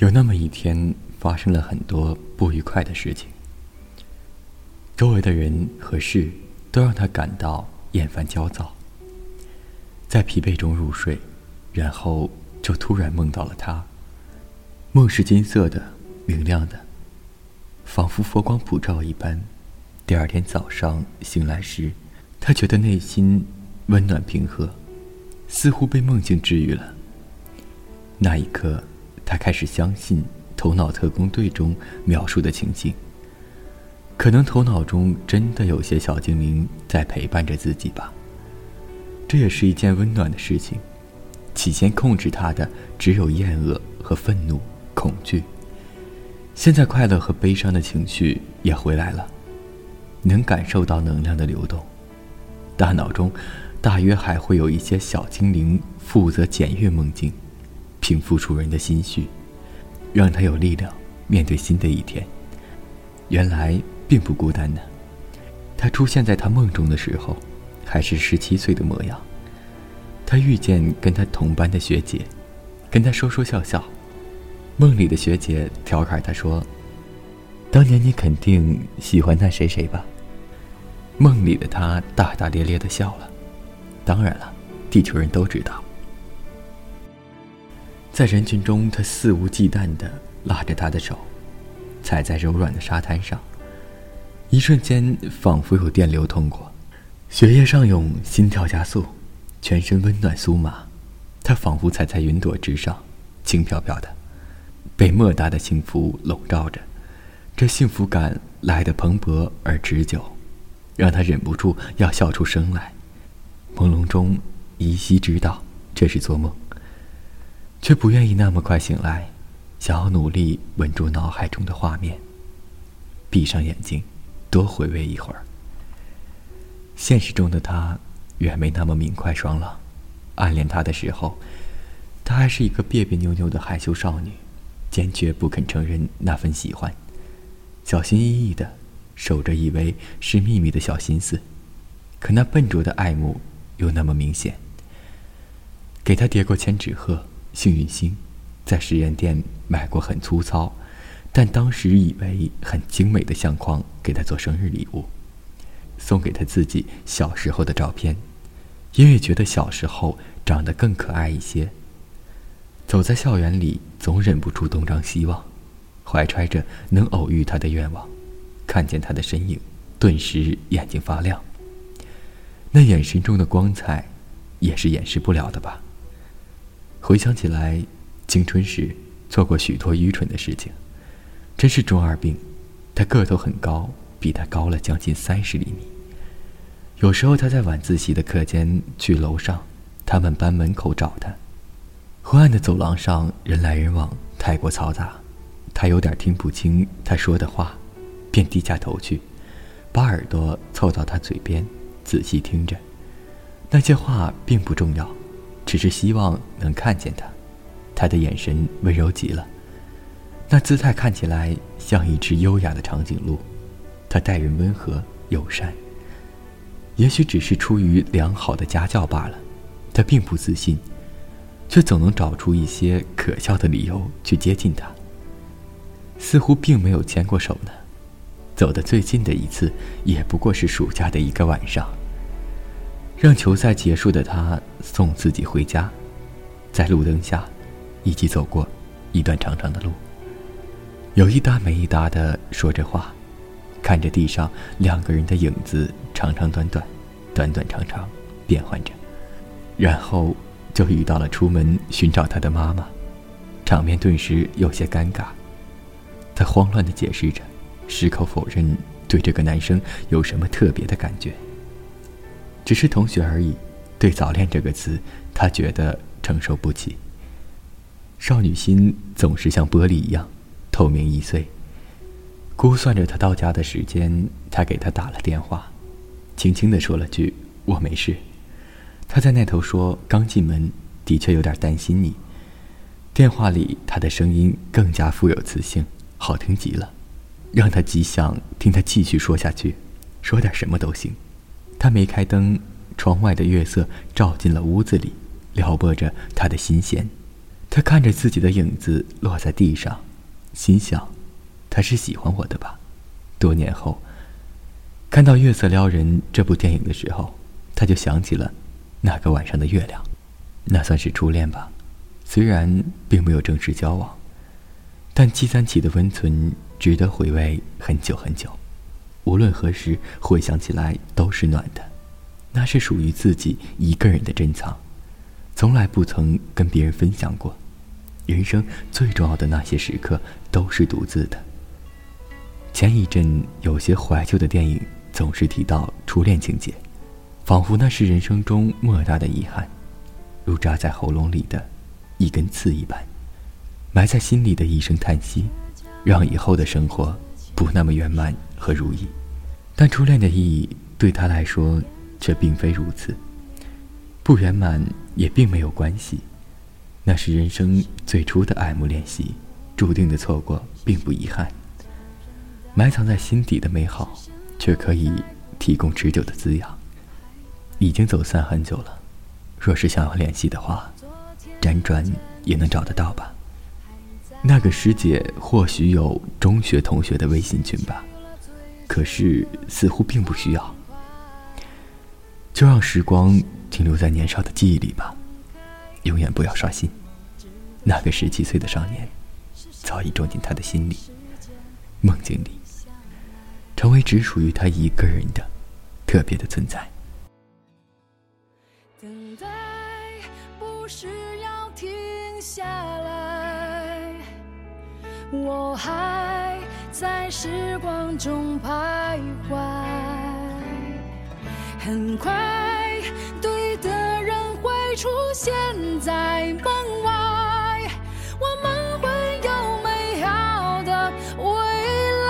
有那么一天，发生了很多不愉快的事情。周围的人和事都让他感到厌烦、焦躁。在疲惫中入睡，然后就突然梦到了他。梦是金色的、明亮的，仿佛佛光普照一般。第二天早上醒来时，他觉得内心温暖平和，似乎被梦境治愈了。那一刻。他开始相信《头脑特工队》中描述的情景。可能头脑中真的有些小精灵在陪伴着自己吧。这也是一件温暖的事情。起先控制他的只有厌恶和愤怒、恐惧，现在快乐和悲伤的情绪也回来了，能感受到能量的流动。大脑中大约还会有一些小精灵负责检阅梦境。平复主人的心绪，让他有力量面对新的一天。原来并不孤单呢。他出现在他梦中的时候，还是十七岁的模样。他遇见跟他同班的学姐，跟他说说笑笑。梦里的学姐调侃他说：“当年你肯定喜欢那谁谁吧？”梦里的他大大咧咧的笑了。当然了，地球人都知道。在人群中，他肆无忌惮地拉着她的手，踩在柔软的沙滩上。一瞬间，仿佛有电流通过，血液上涌，心跳加速，全身温暖酥麻。他仿佛踩在云朵之上，轻飘飘的，被莫大的幸福笼罩着。这幸福感来得蓬勃而持久，让他忍不住要笑出声来。朦胧中，依稀知道这是做梦。却不愿意那么快醒来，想要努力稳住脑海中的画面。闭上眼睛，多回味一会儿。现实中的他远没那么明快爽朗。暗恋他的时候，他还是一个别别扭扭的害羞少女，坚决不肯承认那份喜欢，小心翼翼的守着，以为是秘密的小心思。可那笨拙的爱慕又那么明显。给他叠过千纸鹤。幸运星，在实验店买过很粗糙，但当时以为很精美的相框给他做生日礼物，送给他自己小时候的照片，因为觉得小时候长得更可爱一些。走在校园里，总忍不住东张西望，怀揣着能偶遇他的愿望，看见他的身影，顿时眼睛发亮。那眼神中的光彩，也是掩饰不了的吧。回想起来，青春时做过许多愚蠢的事情，真是中二病。他个头很高，比他高了将近三十厘米。有时候他在晚自习的课间去楼上他们班门口找他。昏暗的走廊上人来人往，太过嘈杂，他有点听不清他说的话，便低下头去，把耳朵凑到他嘴边，仔细听着。那些话并不重要。只是希望能看见他，他的眼神温柔极了，那姿态看起来像一只优雅的长颈鹿。他待人温和友善，也许只是出于良好的家教罢了。他并不自信，却总能找出一些可笑的理由去接近他。似乎并没有牵过手呢，走得最近的一次也不过是暑假的一个晚上。让球赛结束的他送自己回家，在路灯下，一起走过一段长长的路。有一搭没一搭的说着话，看着地上两个人的影子，长长短短，短短长长，变换着。然后就遇到了出门寻找他的妈妈，场面顿时有些尴尬。他慌乱的解释着，矢口否认对这个男生有什么特别的感觉。只是同学而已，对“早恋”这个词，他觉得承受不起。少女心总是像玻璃一样透明易碎。估算着他到家的时间，他给他打了电话，轻轻的说了句“我没事”。他在那头说：“刚进门，的确有点担心你。”电话里他的声音更加富有磁性，好听极了，让他极想听他继续说下去，说点什么都行。他没开灯，窗外的月色照进了屋子里，撩拨着他的心弦。他看着自己的影子落在地上，心想：“他是喜欢我的吧？”多年后，看到《月色撩人》这部电影的时候，他就想起了那个晚上的月亮，那算是初恋吧。虽然并没有正式交往，但七三起的温存值得回味很久很久。无论何时回想起来都是暖的，那是属于自己一个人的珍藏，从来不曾跟别人分享过。人生最重要的那些时刻都是独自的。前一阵有些怀旧的电影总是提到初恋情节，仿佛那是人生中莫大的遗憾，如扎在喉咙里的。一根刺一般，埋在心里的一声叹息，让以后的生活不那么圆满和如意。但初恋的意义对他来说却并非如此。不圆满也并没有关系，那是人生最初的爱慕练习，注定的错过并不遗憾。埋藏在心底的美好，却可以提供持久的滋养。已经走散很久了，若是想要联系的话。辗转也能找得到吧。那个师姐或许有中学同学的微信群吧，可是似乎并不需要。就让时光停留在年少的记忆里吧，永远不要刷新。那个十七岁的少年，早已种进他的心里、梦境里，成为只属于他一个人的特别的存在。等待不是要停。下来，我还在时光中徘徊。很快，对的人会出现在门外，我们会有美好的未来。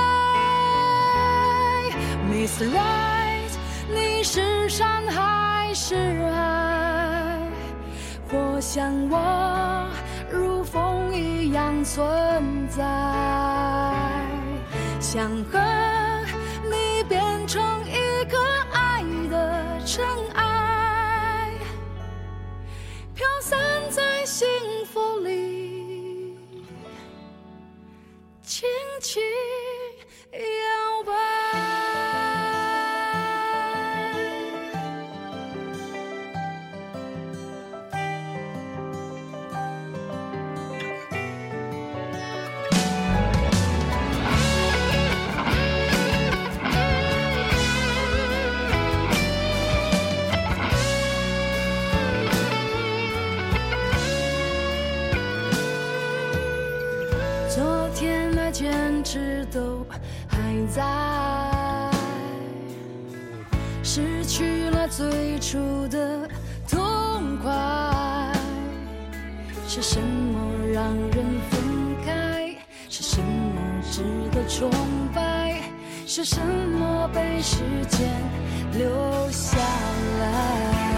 Miss Right，你是山还是海？我想我。如风一样存在，想和昨天的坚持都还在，失去了最初的痛快。是什么让人分开？是什么值得崇拜？是什么被时间留下来？